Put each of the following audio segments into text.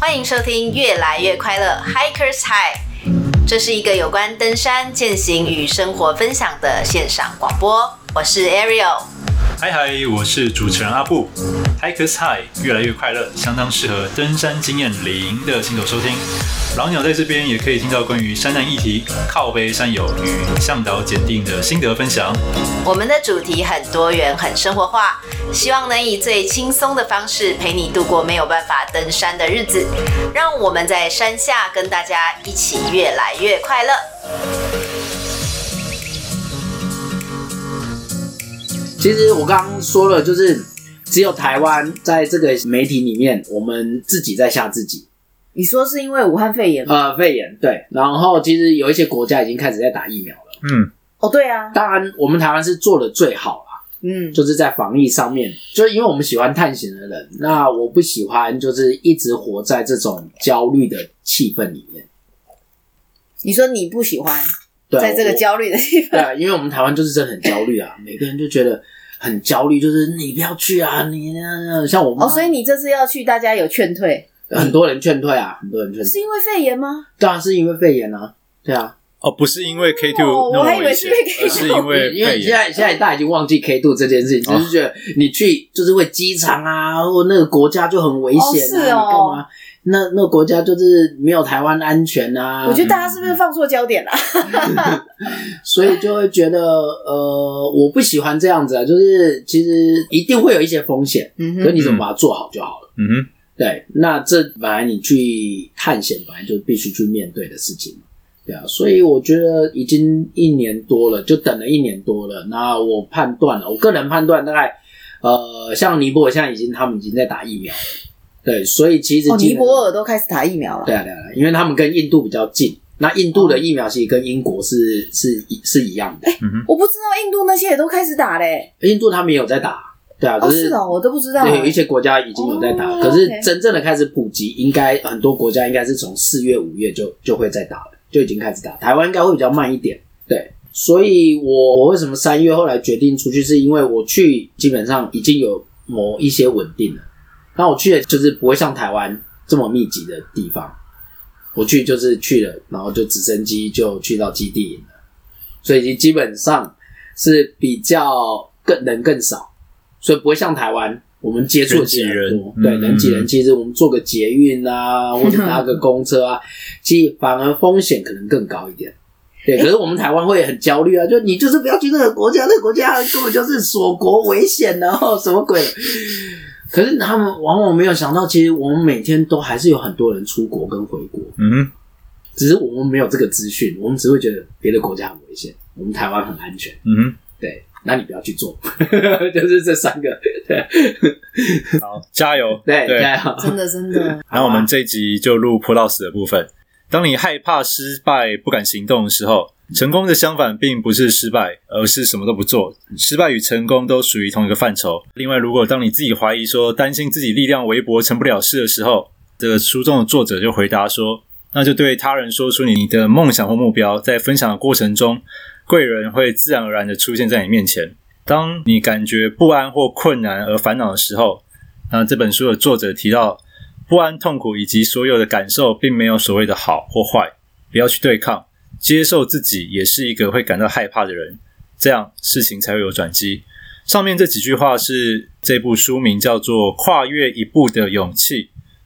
欢迎收听《越来越快乐 Hikers High》，这是一个有关登山、践行与生活分享的线上广播。我是 Ariel。嗨嗨，我是主持人阿布。Hikers High 越来越快乐，相当适合登山经验零的新手收听。老鸟在这边也可以听到关于山难议题、靠背山友与向导检定的心得分享。我们的主题很多元、很生活化，希望能以最轻松的方式陪你度过没有办法登山的日子。让我们在山下跟大家一起越来越快乐。其实我刚刚说了，就是只有台湾在这个媒体里面，我们自己在吓自己。你说是因为武汉肺炎吗？呃，肺炎对。然后其实有一些国家已经开始在打疫苗了。嗯，哦，对啊。当然，我们台湾是做的最好啦。嗯，就是在防疫上面，就是因为我们喜欢探险的人，那我不喜欢就是一直活在这种焦虑的气氛里面。你说你不喜欢？在这个焦虑的地方，对啊，因为我们台湾就是真的很焦虑啊，每个人就觉得很焦虑，就是你不要去啊，你那像我们哦，所以你这次要去，大家有劝退，很多人劝退啊，很多人劝退，是因为肺炎吗？当然是因为肺炎啊，对啊，哦，不是因为 K two，我还以为是因为 K two，是因为 因为现在现在大家已经忘记 K two 这件事情，只是觉得你去就是会机场啊，或那个国家就很危险啊，你干嘛？那那个国家就是没有台湾安全啊！我觉得大家是不是放错焦点了？所以就会觉得呃，我不喜欢这样子啊。就是其实一定会有一些风险，嗯哼，可你怎么把它做好就好了。嗯哼，对。那这本来你去探险，本来就必须去面对的事情，对啊。所以我觉得已经一年多了，就等了一年多了。那我判断了，我个人判断大概呃，像尼泊尔现在已经他们已经在打疫苗了。对，所以其实、哦、尼泊尔都开始打疫苗了。对啊，对啊，因为他们跟印度比较近，那印度的疫苗其实跟英国是是是一样的。我不知道印度那些也都开始打嘞。印度他们也有在打，对啊，可是，哦，是哦，我都不知道。对，有一些国家已经有在打，哦、可是真正的开始普及，应该很多国家应该是从四月五月就就会在打了，就已经开始打。台湾应该会比较慢一点。对，所以我我为什么三月后来决定出去，是因为我去基本上已经有某一些稳定了。那我去的就是不会像台湾这么密集的地方，我去就是去了，然后就直升机就去到基地营了，所以基本上是比较更人更少，所以不会像台湾我们接触的人多，对，人挤人。其实我们坐个捷运啊，或者搭个公车啊，其实反而风险可能更高一点。对，可是我们台湾会很焦虑啊，就你就是不要去那个国家，那个国家根本就是锁国危险，然后什么鬼？可是他们往往没有想到，其实我们每天都还是有很多人出国跟回国。嗯哼，只是我们没有这个资讯，我们只会觉得别的国家很危险，我们台湾很安全。嗯哼，对，那你不要去做，就是这三个。对，好，加油，对，对加油，真的真的。那我们这一集就录 Plus 的部分。当你害怕失败、不敢行动的时候。成功的相反并不是失败，而是什么都不做。失败与成功都属于同一个范畴。另外，如果当你自己怀疑说、担心自己力量微薄、成不了事的时候，这个书中的作者就回答说：“那就对他人说出你的梦想或目标，在分享的过程中，贵人会自然而然的出现在你面前。当你感觉不安或困难而烦恼的时候，那这本书的作者提到，不安、痛苦以及所有的感受，并没有所谓的好或坏，不要去对抗。”接受自己也是一个会感到害怕的人，这样事情才会有转机。上面这几句话是这部书名叫做《跨越一步的勇气》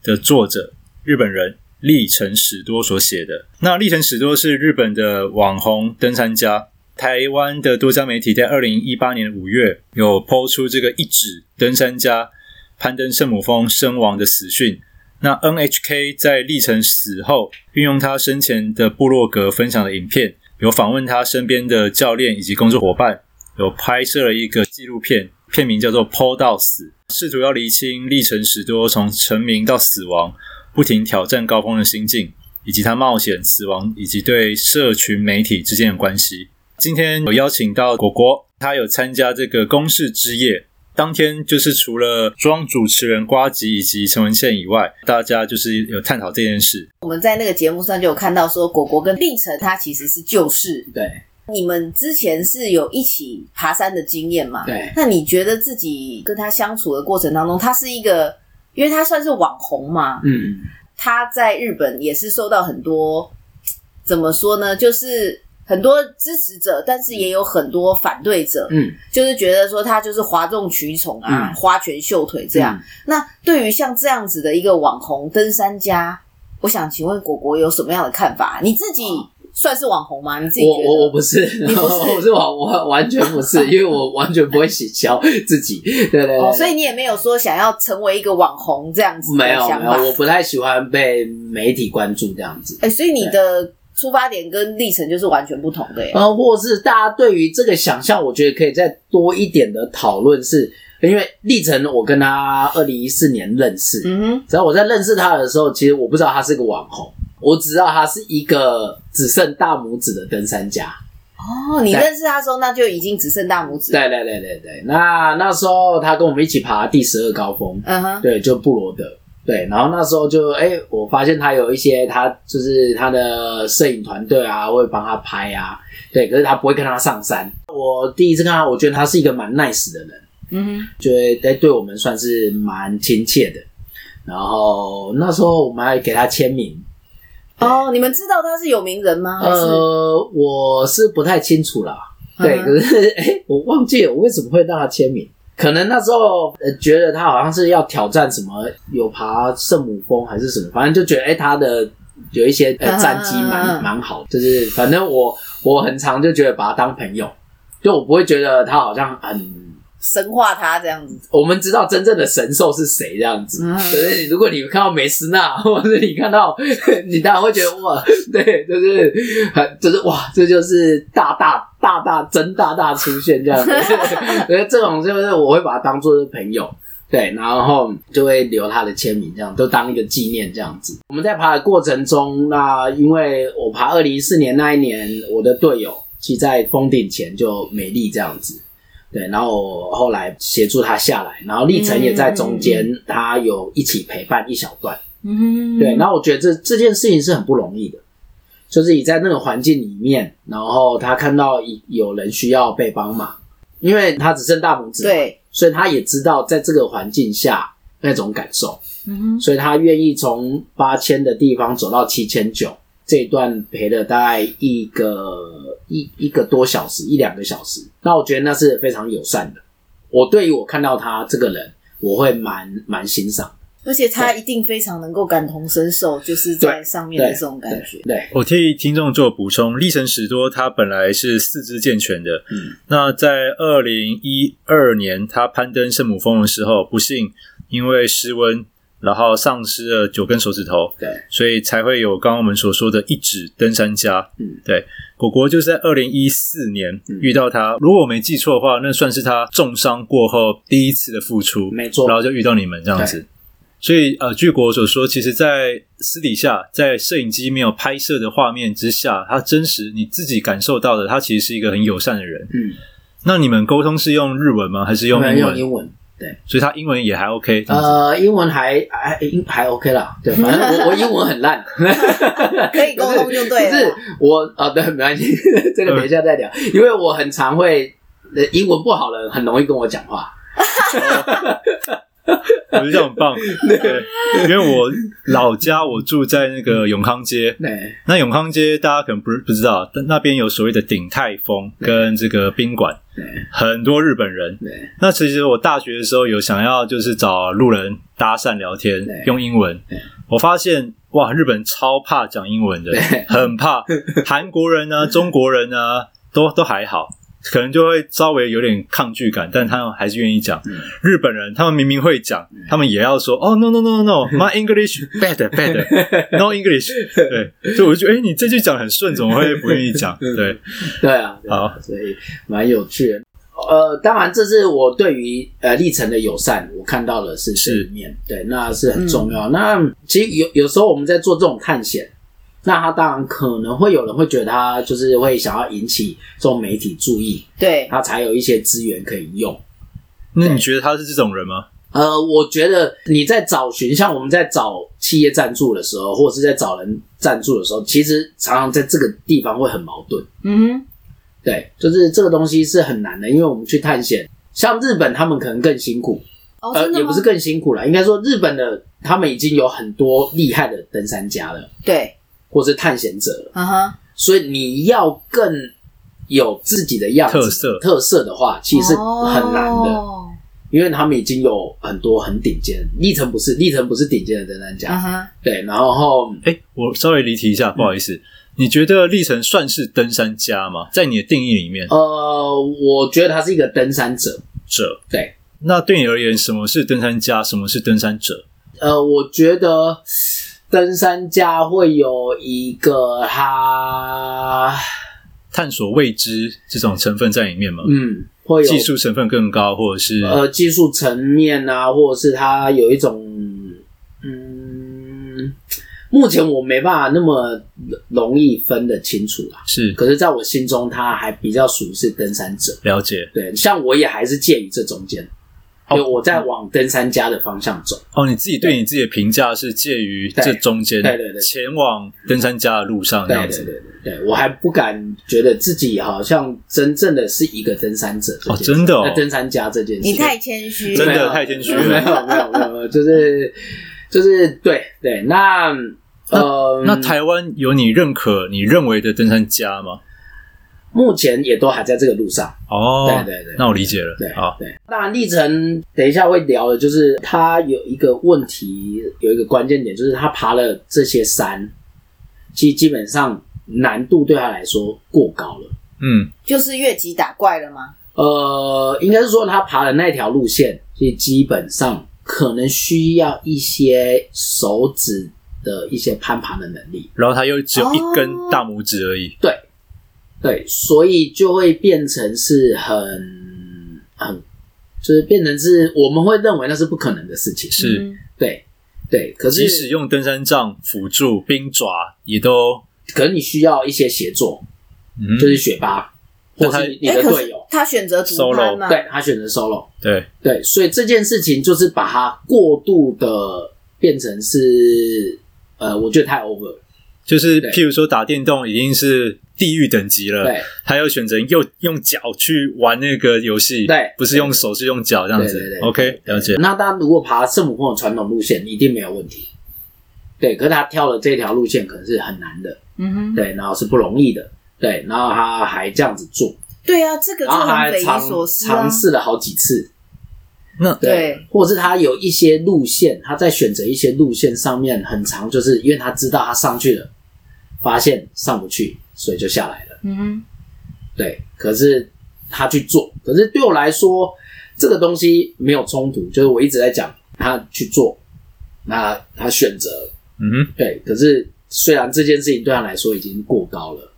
的作者日本人立城史多所写的。那立城史多是日本的网红登山家，台湾的多家媒体在二零一八年五月有抛出这个一指登山家攀登圣母峰身亡的死讯。那 NHK 在立城死后，运用他生前的部落格分享的影片，有访问他身边的教练以及工作伙伴，有拍摄了一个纪录片，片名叫做《噗到死》，试图要厘清立城史多从成名到死亡，不停挑战高峰的心境，以及他冒险死亡以及对社群媒体之间的关系。今天有邀请到果果，他有参加这个公视之夜。当天就是除了庄主持人瓜吉以及陈文茜以外，大家就是有探讨这件事。我们在那个节目上就有看到说，果果跟立城他其实是旧事。对，你们之前是有一起爬山的经验嘛？对。那你觉得自己跟他相处的过程当中，他是一个，因为他算是网红嘛？嗯。他在日本也是受到很多怎么说呢？就是很多支持者，但是也有很多反对者。嗯，就是觉得说他就是哗众取宠啊，嗯、花拳绣腿这样。嗯、那对于像这样子的一个网红登山家，我想请问果果有什么样的看法？你自己？算是网红吗？你自己觉得？我我我不是，你不是，我是网，我完全不是，因为我完全不会洗销自己。对对对，哦，所以你也没有说想要成为一个网红这样子。没有没有，我不太喜欢被媒体关注这样子。哎、欸，所以你的出发点跟历程就是完全不同的耶。呃，或是大家对于这个想象，我觉得可以再多一点的讨论，是因为历程我跟他二零一四年认识，嗯哼，只要我在认识他的时候，其实我不知道他是个网红。我只知道他是一个只剩大拇指的登山家。哦，你认识他的时候，那就已经只剩大拇指。对对对对对，那那时候他跟我们一起爬第十二高峰，嗯哼，对，就布罗德。对，然后那时候就哎、欸，我发现他有一些他就是他的摄影团队啊，会帮他拍啊。对，可是他不会跟他上山。我第一次看他，我觉得他是一个蛮 nice 的人，嗯哼，觉得哎，对我们算是蛮亲切的。然后那时候我们还给他签名。哦，你们知道他是有名人吗？呃，我是不太清楚啦。对，可是哎、欸，我忘记了我为什么会让他签名。可能那时候呃觉得他好像是要挑战什么，有爬圣母峰还是什么，反正就觉得哎、欸，他的有一些呃战绩蛮蛮好，就是反正我我很常就觉得把他当朋友，就我不会觉得他好像很。神化他这样子，我们知道真正的神兽是谁这样子。可是如果你看到梅斯纳，或者你看到，你当然会觉得哇，对，就是很，就是哇，这就是大大大大真大大出现这样子。所以这种就是我会把它当做是朋友，对，然后就会留他的签名，这样都当一个纪念这样子。我们在爬的过程中，那因为我爬二零一四年那一年，我的队友其在封顶前就美丽这样子。对，然后我后来协助他下来，然后历程也在中间，嗯、他有一起陪伴一小段。嗯，对，然后我觉得这这件事情是很不容易的，就是你在那个环境里面，然后他看到有人需要被帮忙，因为他只剩大拇指，对，所以他也知道在这个环境下那种感受，嗯哼，所以他愿意从八千的地方走到七千九。这一段陪了大概一个一一个多小时，一两个小时，那我觉得那是非常友善的。我对于我看到他这个人，我会蛮蛮欣赏，而且他一定非常能够感同身受，就是在上面的这种感觉。对，我替听众做补充，立成史多他本来是四肢健全的，嗯，那在二零一二年他攀登圣母峰的时候，不幸因为失温。然后丧失了九根手指头，对，所以才会有刚刚我们所说的一指登山家。嗯，对，果果就是在二零一四年遇到他，嗯、如果我没记错的话，那算是他重伤过后第一次的复出，没错。然后就遇到你们这样子，所以呃，据果所说，其实，在私底下，在摄影机没有拍摄的画面之下，他真实你自己感受到的，他其实是一个很友善的人。嗯，那你们沟通是用日文吗？还是用英文？用英文。对，所以他英文也还 OK。呃，英文还还英还 OK 啦。对，反正我 我英文很烂，可以沟通就对了。是，是我啊、哦，对，没关系，这个等一下再聊。因为我很常会，英文不好的人很容易跟我讲话。我觉得这样很棒，对，因为我老家我住在那个永康街，对，那永康街大家可能不不知道，但那边有所谓的鼎泰丰跟这个宾馆，对，很多日本人，对。那其实我大学的时候有想要就是找路人搭讪聊天，用英文，我发现哇，日本人超怕讲英文的，很怕，韩国人啊，中国人啊，都都还好。可能就会稍微有点抗拒感，但他们还是愿意讲。嗯、日本人他们明明会讲，嗯、他们也要说哦、oh,，no no no no no，my English bad bad，no English。对，所以我就觉得，哎、欸，你这句讲很顺，怎么会不愿意讲？对，对啊，好，所以蛮有趣的。呃，当然，这是我对于呃历程的友善，我看到的是这一面，是对，那是很重要。嗯、那其实有有时候我们在做这种探险。那他当然可能会有人会觉得他就是会想要引起这种媒体注意，对，他才有一些资源可以用。那你觉得他是这种人吗？呃，我觉得你在找寻，像我们在找企业赞助的时候，或者是在找人赞助的时候，其实常常在这个地方会很矛盾。嗯哼，对，就是这个东西是很难的，因为我们去探险，像日本他们可能更辛苦，哦、呃，也不是更辛苦了，应该说日本的他们已经有很多厉害的登山家了，对，或是探险者了，嗯哼，所以你要更有自己的样子特色特色的话，其实是很难的，哦因为他们已经有很多很顶尖，历程不是历程不是顶尖的登山家，对，然后哎，我稍微离题一下，不好意思。你觉得历程算是登山家吗？在你的定义里面，呃，我觉得他是一个登山者，者对，那对你而言，什么是登山家？什么是登山者？呃，我觉得登山家会有一个他，探索未知这种成分在里面吗？嗯，会有技术成分更高，或者是呃技术层面啊，或者是他有一种嗯，目前我没办法那么容易分得清楚啦。是可是，在我心中，他还比较属于是登山者。了解对，像我也还是介于这中间，因为我在往登山家的方向走。哦。你自己对你自己的评价是介于这中间，对对对对前往登山家的路上这样子。对对对对对，我还不敢觉得自己好像真正的是一个登山者哦真的哦呃登山家这件事，你太谦虚，真的太谦虚没有了没有没有没有，就是就是对对，那呃，那台湾有你认可、你认为的登山家吗？目前也都还在这个路上。哦，对对对那我理解了。对，好，对。那，历程等一下会聊的，就是他有一个问题，有一个关键点，就是他爬了这些山，其实基本上难度对他来说过高了。嗯，就是越级打怪了吗？呃，应该是说他爬的那条路线，其实基本上可能需要一些手指的一些攀爬的能力。然后他又只有一根哦大拇指而已。对，对，所以就会变成是很很，就是变成是我们会认为那是不可能的事情。是，嗯对对，可是即使用登山杖辅助冰爪，也都可能你需要一些协作，嗯，就是雪巴或是你的队友，他选择 solo，？对他选择 solo，对，对，所以这件事情就是把它过度的变成是，呃，我觉得太 over 了。就是譬如说打电动已经是地狱等级了，对。他又选择用用脚去玩那个游戏，对。不是用手是用脚这样子。对对对 OK，了解。那他如果爬圣母峰的传统路线，一定没有问题。对，可是他挑了这条路线，可能是很难的，嗯哼，对，然后是不容易的，对，然后他还这样子做，对啊，这个就然后他很匪夷还尝所思啊。尝。试了好几次，那对，或者是他有一些路线，他在选择一些路线上面很长，就是因为他知道他上去了，发现上不去，所以就下来了。嗯哼，对，可是他去做，可是对我来说，这个东西没有冲突，就是我一直在讲他去做，那他选择，嗯哼，对，可是虽然这件事情对他来说已经过高了，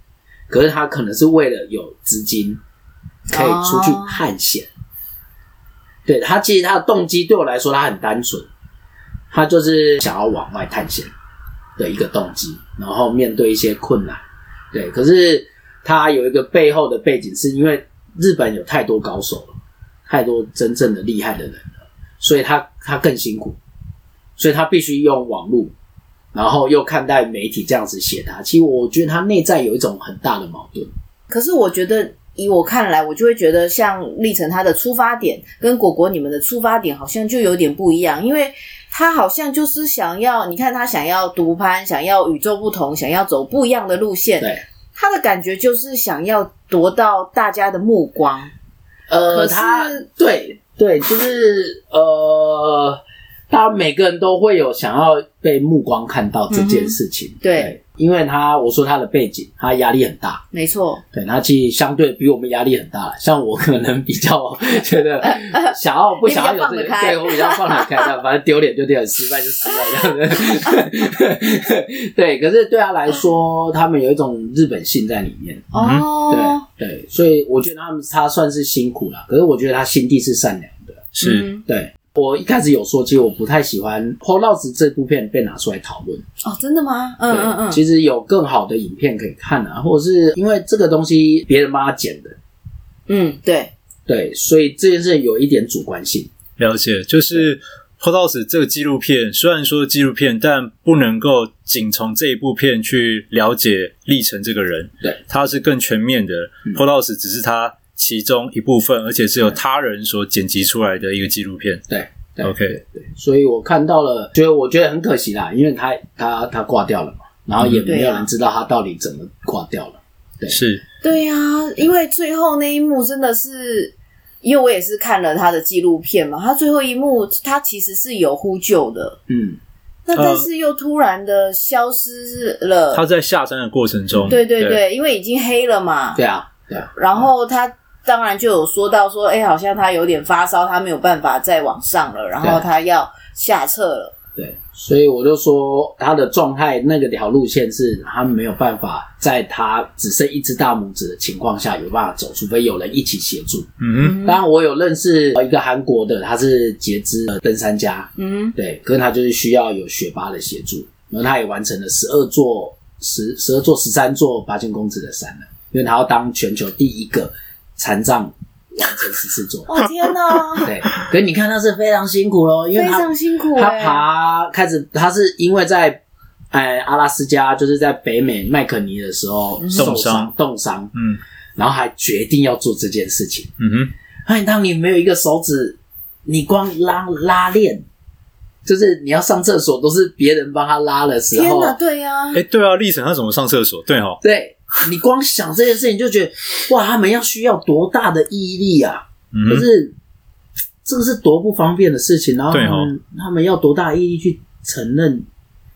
可是他可能是为了有资金可以出去探险。对，他其实他的动机对我来说他很单纯，他就是想要往外探险的一个动机，然后面对一些困难。对，可是他有一个背后的背景，是因为日本有太多高手了，太多真正的厉害的人了，所以他他更辛苦，所以他必须用网络，然后又看待媒体这样子写他。其实我觉得他内在有一种很大的矛盾。可是我觉得，以我看来，我就会觉得像历程他的出发点跟果果你们的出发点好像就有点不一样，因为他好像就是想要，你看他想要独攀，想要与众不同，想要走不一样的路线，对，他的感觉就是想要夺到大家的目光。呃，他对对，就是呃，他每个人都会有想要被目光看到这件事情。嗯对因为他我说他的背景，他压力很大，没错，对他其实相对比我们压力很大了。像我可能比较 觉得想要不想要有这个，对我比较放得开，这样反正丢脸就丢脸，失败就失败这样子。对，可是对他来说，他们有一种日本性在里面。哦，对对，所以我觉得他们他算是辛苦了，可是我觉得他心地是善良的。是、嗯对我一开始有说，其实我不太喜欢《破浪子》这部片被拿出来讨论。哦，真的吗？嗯嗯嗯，其实有更好的影片可以看啊，或者是因为这个东西别人帮他剪的，嗯，对，对，所以这件事有一点主观性。了解。就是《破道子》这个纪录片，虽然说纪录片，但不能够仅从这一部片去了解历程这个人。对，他是更全面的。嗯《破道子》只是他其中一部分，而且是由他人所剪辑出来的一个纪录片。对对 OK，对对，所以我看到了，觉得我觉得很可惜啦，因为他他他挂掉了嘛，然后也没有人知道他到底怎么挂掉了。对，是，对呀、啊，因为最后那一幕真的是，因为我也是看了他的纪录片嘛，他最后一幕他其实是有呼救的，嗯，那但是又突然的消失了。他在下山的过程中，对对对，因为已经黑了嘛。对啊，对啊。然后他当然就有说到说，哎，好像他有点发烧，他没有办法再往上了，然后他要下撤了。对，所以我就说他的状态那个条路线是他没有办法在他只剩一只大拇指的情况下有办法走，除非有人一起协助。嗯哼，当然我有认识一个韩国的，他是截肢的登山家，嗯，对，可是他就是需要有雪巴的协助，然后他也完成了十二座十十二座十三座八千公尺的山了，因为他要当全球第一个残障。完成十四座，哦天哪！对，可是你看他是非常辛苦咯，因为他非常辛苦、欸。他爬开始，他是因为在哎阿拉斯加，就是在北美麦肯尼的时候受伤冻伤，嗯，然后还决定要做这件事情。嗯哼，哎，当你没有一个手指，你光拉拉链，就是你要上厕所都是别人帮他拉的时候，天哪，对呀、啊，哎、欸，对啊，历程他怎么上厕所？对哦，对。你光想这件事情就觉得哇，他们要需要多大的毅力啊！嗯、可是这个是多不方便的事情，然后他们，哦、他们要多大毅力去承认，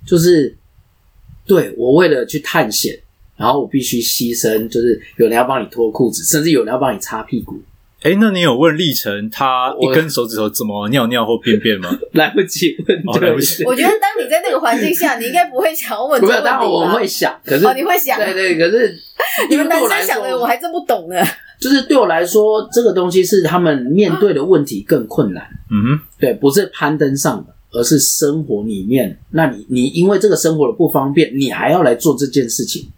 就是对我为了去探险，然后我必须牺牲，就是有人要帮你脱裤子，甚至有人要帮你擦屁股。哎，那你有问历程他一根手指头怎么尿尿或便便吗？来不及问，哦、来不及。我觉得当你在那个环境下，你应该不会想要问这个问题。当然我会想，可是哦，你会想，对对，可是你们男生想的，我还真不懂呢。就是对我来说，这个东西是他们面对的问题更困难。嗯哼，对，不是攀登上的，而是生活里面。那你你因为这个生活的不方便，你还要来做这件事情，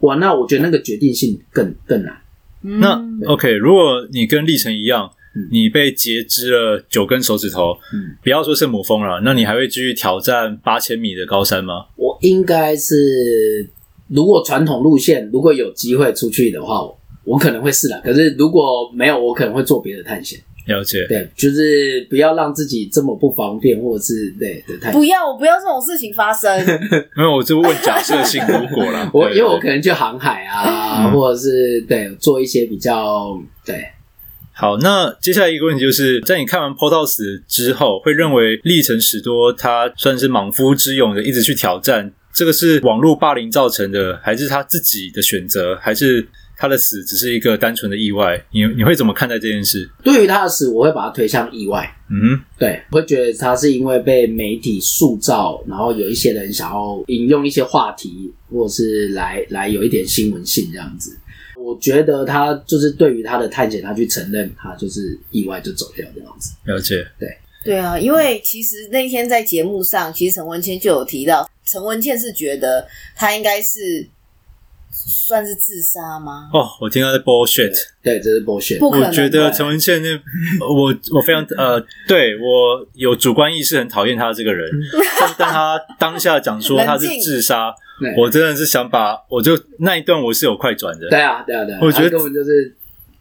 哇，那我觉得那个决定性更更难。那 OK，如果你跟历程一样，嗯、你被截肢了九根手指头，嗯，不要说圣母峰了，那你还会继续挑战八千米的高山吗？我应该是，如果传统路线，如果有机会出去的话，我可能会试了。可是如果没有，我可能会做别的探险。了解，对，就是不要让自己这么不方便，或者是对的探险。不要，我不要这种事情发生。没有，我就问假设性如果啦。我因为我可能去航海啊，嗯、或者是对做一些比较对。好，那接下来一个问题就是在你看完 Portals 之后，会认为历程史多他算是莽夫之勇的，一直去挑战，这个是网络霸凌造成的，还是他自己的选择，还是？他的死只是一个单纯的意外，你你会怎么看待这件事？对于他的死，我会把他推向意外。嗯，对，我会觉得他是因为被媒体塑造，然后有一些人想要引用一些话题，或者是来来有一点新闻性这样子。我觉得他就是对于他的探险，他去承认他就是意外就走掉这样子。了解，对对啊，因为其实那天在节目上，其实陈文茜就有提到，陈文茜是觉得他应该是。算是自杀吗？哦，我听到是 bullshit，对，这是 bullshit。我觉得陈文茜那，我我非常呃，对我有主观意识，很讨厌他这个人。但但他当下讲说他是自杀，我真的是想把，我就那一段我是有快转的。对啊，对啊，对啊，我觉得根本就是，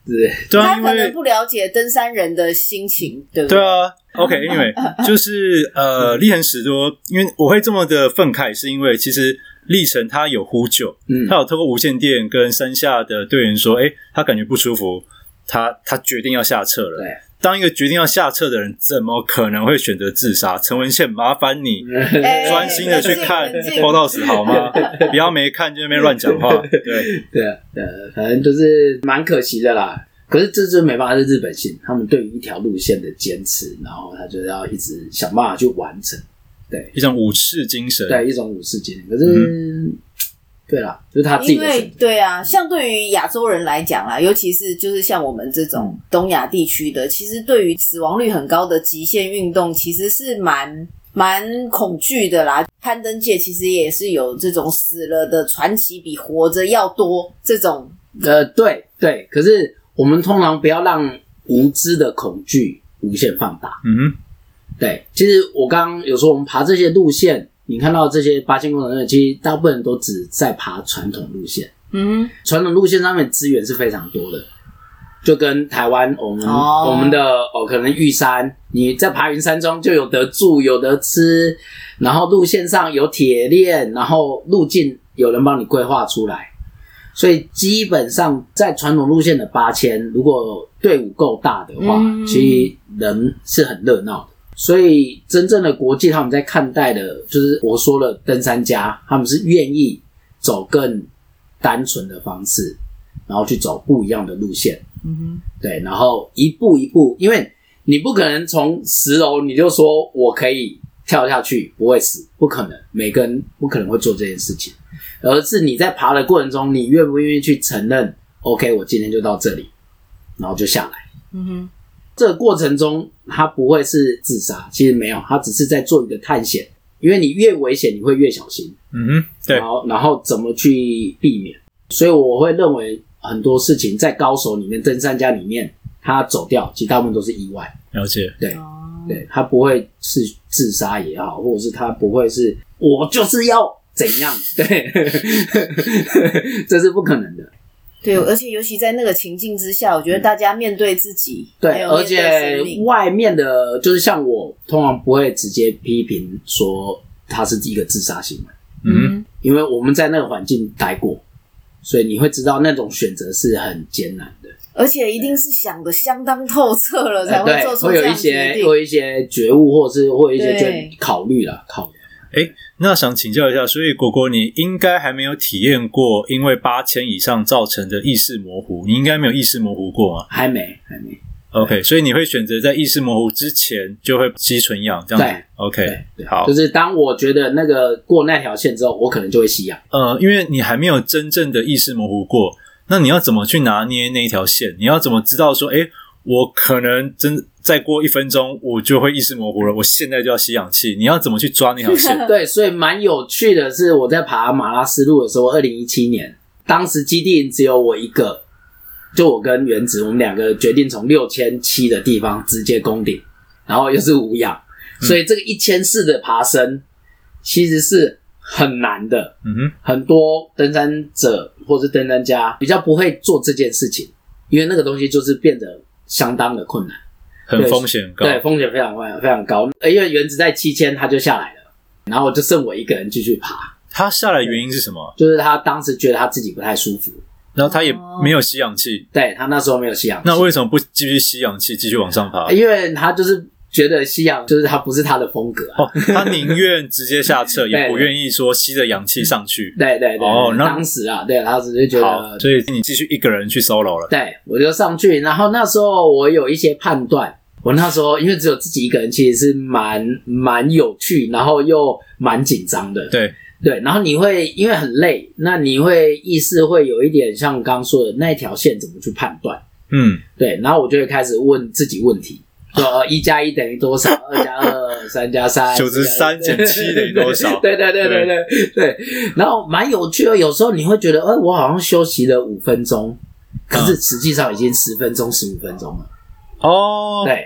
对，他可能不了解登山人的心情，对不对？对啊，OK，Anyway，就是呃，立恒史多，因为我会这么的愤慨，是因为其实。立成他有呼救，嗯，他有透过无线电跟山下的队员说，哎、欸，他感觉不舒服，他他决定要下撤了。对，当一个决定要下撤的人，怎么可能会选择自杀？陈文宪，麻烦你 专心的去看 Portals 好吗？不要没看就在那边乱讲话。对对啊，对，反正就是蛮可惜的啦。可是这就没办法，是日本性，他们对于一条路线的坚持，然后他就要一直想办法去完成。对，一种武士精神，对，一种武士精神。可是，嗯、对啦，就是他自己的。因为对啊，相对于亚洲人来讲啦，尤其是就是像我们这种东亚地区的，其实对于死亡率很高的极限运动，其实是蛮蛮恐惧的啦。攀登界其实也是有这种死了的传奇比活着要多这种。呃，对对，可是我们通常不要让无知的恐惧无限放大。嗯哼。对，其实我刚刚有说，我们爬这些路线，你看到这些八千公尺的，其实大部分人都只在爬传统路线。嗯，传统路线上面资源是非常多的，就跟台湾我们、哦、我们的哦，可能玉山，你在爬云山庄就有得住，有得吃，然后路线上有铁链，然后路径有人帮你规划出来，所以基本上在传统路线的八千，如果队伍够大的话，嗯、其实人是很热闹的。所以真正的国际他们在看待的，就是我说了登山家，他们是愿意走更单纯的方式，然后去走不一样的路线。嗯哼，对，然后一步一步，因为你不可能从十楼你就说我可以跳下去不会死，不可能，每个人不可能会做这件事情，而是你在爬的过程中，你愿不愿意去承认，OK，我今天就到这里，然后就下来。嗯哼，这个过程中他不会是自杀，其实没有，他只是在做一个探险，因为你越危险，你会越小心。嗯哼，对，然后然后怎么去避免？所以我会认为。很多事情在高手里面，登山家里面，他走掉，其实大部分都是意外。了解，对，对，他不会是自杀也好，或者是他不会是我就是要怎样，对，这是不可能的。对，而且尤其在那个情境之下，我觉得大家面对自己，对，而且外面的，就是像我，通常不会直接批评说他是一个自杀行为，嗯，因为我们在那个环境待过。所以你会知道那种选择是很艰难的，而且一定是想的相当透彻了才会做出这样决定。会有一些，会有一些觉悟，或是会有一些就考虑了考量。哎、欸，那想请教一下，所以果果你应该还没有体验过因为八千以上造成的意识模糊，你应该没有意识模糊过吗？还没，还没。OK，所以你会选择在意识模糊之前就会吸纯氧，这样子。对，OK，对对好。就是当我觉得那个过那条线之后，我可能就会吸氧。呃，因为你还没有真正的意识模糊过，那你要怎么去拿捏那一条线？你要怎么知道说，哎，我可能真再过一分钟我就会意识模糊了，我现在就要吸氧气。你要怎么去抓那条线？对，所以蛮有趣的是，我在爬马拉斯路的时候，二零一七年，当时基地只有我一个。就我跟原子，我们两个决定从六千七的地方直接攻顶，然后又是无氧，嗯、所以这个一千四的爬升其实是很难的。嗯哼，很多登山者或是登山家比较不会做这件事情，因为那个东西就是变得相当的困难，很风险高。对，风险非常非常非常高。因为原子在七千他就下来了，然后就剩我一个人继续爬。他下来原因是什么？就是他当时觉得他自己不太舒服。然后他也没有吸氧气，对，他那时候没有吸氧气。那为什么不继续吸氧气，继续往上爬？因为他就是觉得吸氧就是他不是他的风格啊。哦，他宁愿直接下撤，也不愿意说吸着氧气上去。对对对。哦，那当时啊，对，他只是觉得，所以你继续一个人去 solo 了。对，我就上去。然后那时候我有一些判断，我那时候因为只有自己一个人，其实是蛮蛮有趣，然后又蛮紧张的。对。对，然后你会因为很累，那你会意识会有一点像刚刚说的那一条线怎么去判断？嗯，对，然后我就会开始问自己问题，说一加一等于多少？二加二，三加三，九十三减七等于多少？对对对对对对，对，然后蛮有趣的，有时候你会觉得，哎，我好像休息了五分钟，可是实际上已经十分钟、十五分钟了。哦，对。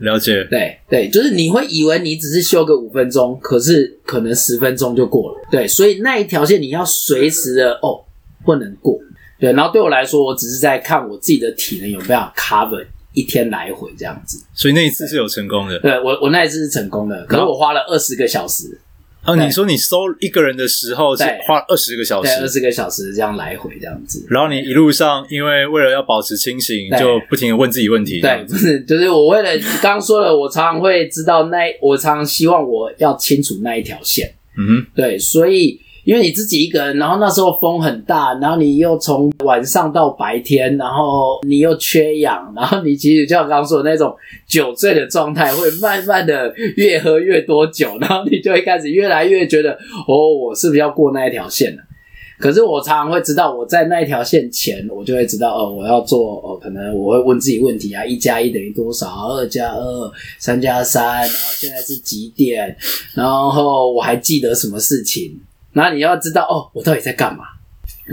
了解，对对，就是你会以为你只是休个五分钟，可是可能十分钟就过了。对，所以那一条线你要随时的哦，不能过。对，然后对我来说，我只是在看我自己的体能有没有 cover 一天来回这样子。所以那一次是有成功的。对，对我，我那一次是成功的，可是我花了二十个小时。啊，你说你搜一个人的时候是花二十个小时，二十个小时这样来回这样子。然后你一路上，因为为了要保持清醒，就不停的问自己问题。对，不是，就是我为了刚刚说了，我常常会知道那，我常常希望我要清楚那一条线。嗯哼，对，所以。因为你自己一个人，然后那时候风很大，然后你又从晚上到白天，然后你又缺氧，然后你其实就像刚刚说的那种酒醉的状态，会慢慢的越喝越多酒，然后你就会开始越来越觉得，哦，我是不是要过那一条线了？可是我常常会知道，我在那一条线前，我就会知道，哦，我要做，哦，可能我会问自己问题啊，一加一等于多少？二加二，三加三，然后现在是几点？然后我还记得什么事情？然后你要知道哦，我到底在干嘛？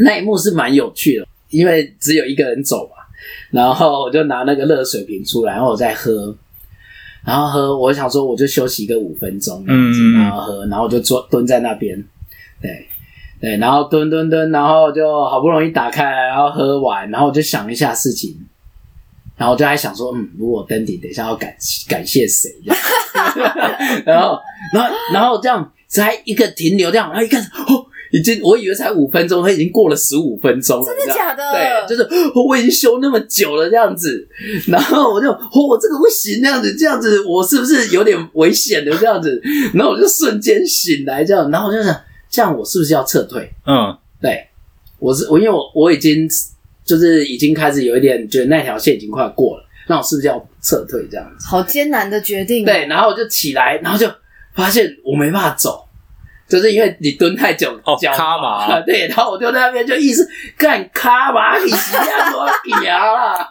那一幕是蛮有趣的，因为只有一个人走嘛。然后我就拿那个热水瓶出来，然后我再喝，然后喝。我想说，我就休息个五分钟这样子，然后喝，然后我就坐蹲在那边，对对，然后蹲蹲蹲，然后就好不容易打开来，然后喝完，然后我就想一下事情，然后我就还想说，嗯，如果登顶，等一下要感感谢谁？然后，然后，然后这样才一个停留，这样，然后一看，哦。已经，我以为才五分钟，他已经过了十五分钟了。真的假的？对，就是我已经修那么久了这样子，然后我就，我这个不行，这样子，这样子，我是不是有点危险的这样子？然后我就瞬间醒来，这样，然后我就想，这样我是不是要撤退？嗯，对，我是我，因为我我已经就是已经开始有一点觉得那条线已经快过了，那我是不是要撤退？这样子，好艰难的决定。对，然后我就起来，然后就发现我没办法走。就是因为你蹲太久，脚、哦、卡麻，对，然后我就在那边就一直干卡麻，你吸啊，多牙啦。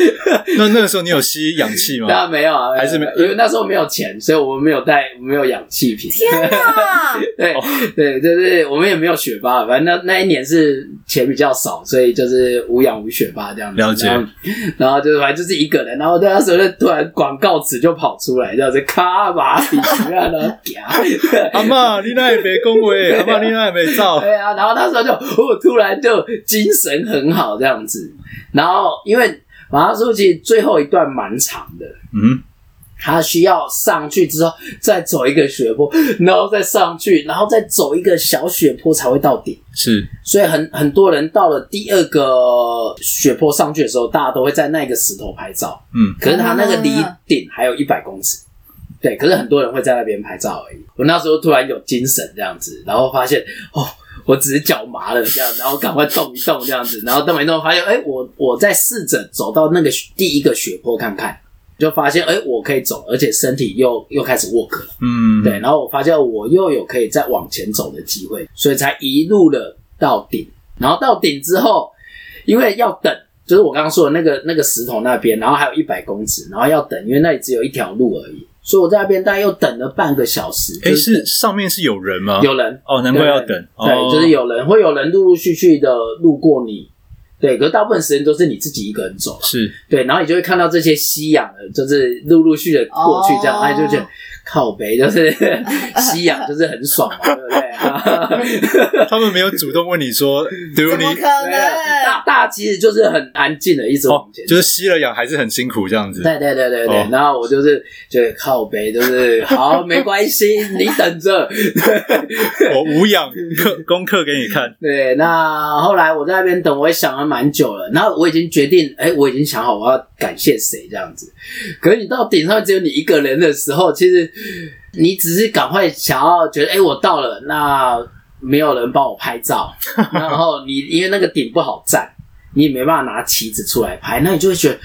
那那个时候你有吸氧气吗？那没有啊，还是没有，因为那时候没有钱，所以我们没有带，没有氧气瓶。天哪！对、哦、对对对，我们也没有雪巴，反正那那一年是钱比较少，所以就是无氧无雪巴这样子。了解。然后，然后就是反正就是一个人，然后那时候就突然广告词就跑出来，叫做卡麻，你吸啊，然后阿妈，你那。别恭维，阿妈你那也没照。对啊，然后那时候就，我突然就精神很好这样子。然后因为马拉松其实最后一段蛮长的，嗯，他需要上去之后再走一个雪坡，然后再上去，然后再走一个小雪坡才会到顶。是，所以很很多人到了第二个雪坡上去的时候，大家都会在那个石头拍照。嗯，可是他那个离顶还有一百公尺。对，可是很多人会在那边拍照而已。我那时候突然有精神这样子，然后发现哦，我只是脚麻了这样，然后赶快动一动这样子，然后动一动，发现哎，我我在试着走到那个第一个雪坡看看，就发现哎，我可以走，而且身体又又开始 work 了，嗯，对，然后我发现我又有可以再往前走的机会，所以才一路的到顶。然后到顶之后，因为要等，就是我刚刚说的那个那个石头那边，然后还有一百公尺，然后要等，因为那里只有一条路而已。所以我在那边大概又等了半个小时。哎、欸，是上面是有人吗？有人哦，难怪要等。对，就是有人，会有人陆陆续续的路过你。对，可是大部分时间都是你自己一个人走。是。对，然后你就会看到这些夕阳的，就是陆陆续续的过去，这样，哎、哦，就觉得。靠北就是 吸氧，就是很爽嘛，对不对？他们没有主动问你说，对不？你可能大大其实就是很安静的一直往前、哦，就是吸了氧还是很辛苦这样子。对对对对对。哦、然后我就是觉得靠北，就是好没关系，你等着，我无氧课功课给你看。对，那后来我在那边等，我也想了蛮久了。然后我已经决定，哎，我已经想好我要感谢谁这样子。可是你到顶上只有你一个人的时候，其实。你只是赶快想要觉得，哎、欸，我到了，那没有人帮我拍照，然后你因为那个顶不好站，你也没办法拿旗子出来拍，那你就会觉得，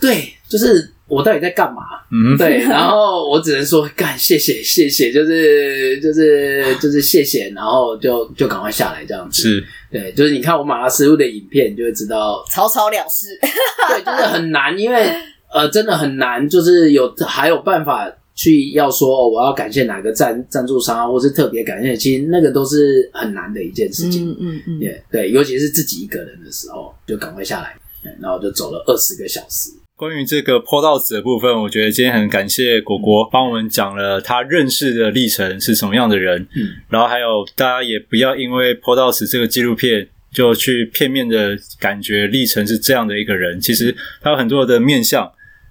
对，就是我到底在干嘛？嗯，对，然后我只能说，干，谢谢，谢谢，就是就是就是谢谢，然后就就赶快下来这样子。是，对，就是你看我马拉师傅的影片，你就会知道草草了事。对，就是很难，因为。呃，真的很难，就是有还有办法去要说，哦，我要感谢哪个赞赞助商啊，或是特别感谢，其实那个都是很难的一件事情。嗯嗯嗯，对对，尤其是自己一个人的时候，就赶快下来，然后就走了二十个小时。关于这个坡道子的部分，我觉得今天很感谢果果帮我们讲了他认识的历程是什么样的人，嗯，然后还有大家也不要因为坡道子这个纪录片。就去片面的感觉历程是这样的一个人，其实他有很多的面向。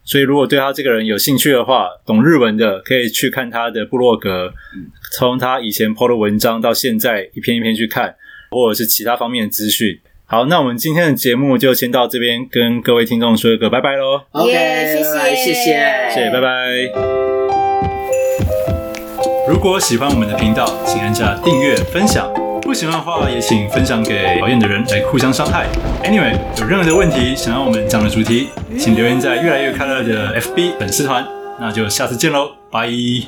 所以，如果对他这个人有兴趣的话，懂日文的可以去看他的部落格，从他以前 po 的文章到现在一篇一篇去看，或者是其他方面的资讯。好，那我们今天的节目就先到这边，跟各位听众说一个拜拜喽。OK，谢谢，谢谢，谢谢，拜拜。如果喜欢我们的频道，请按下订阅、分享。不喜欢的话，也请分享给讨厌的人来互相伤害。Anyway，有任何的问题想要我们讲的主题，请留言在越来越快乐的 FB 粉丝团。那就下次见喽，拜。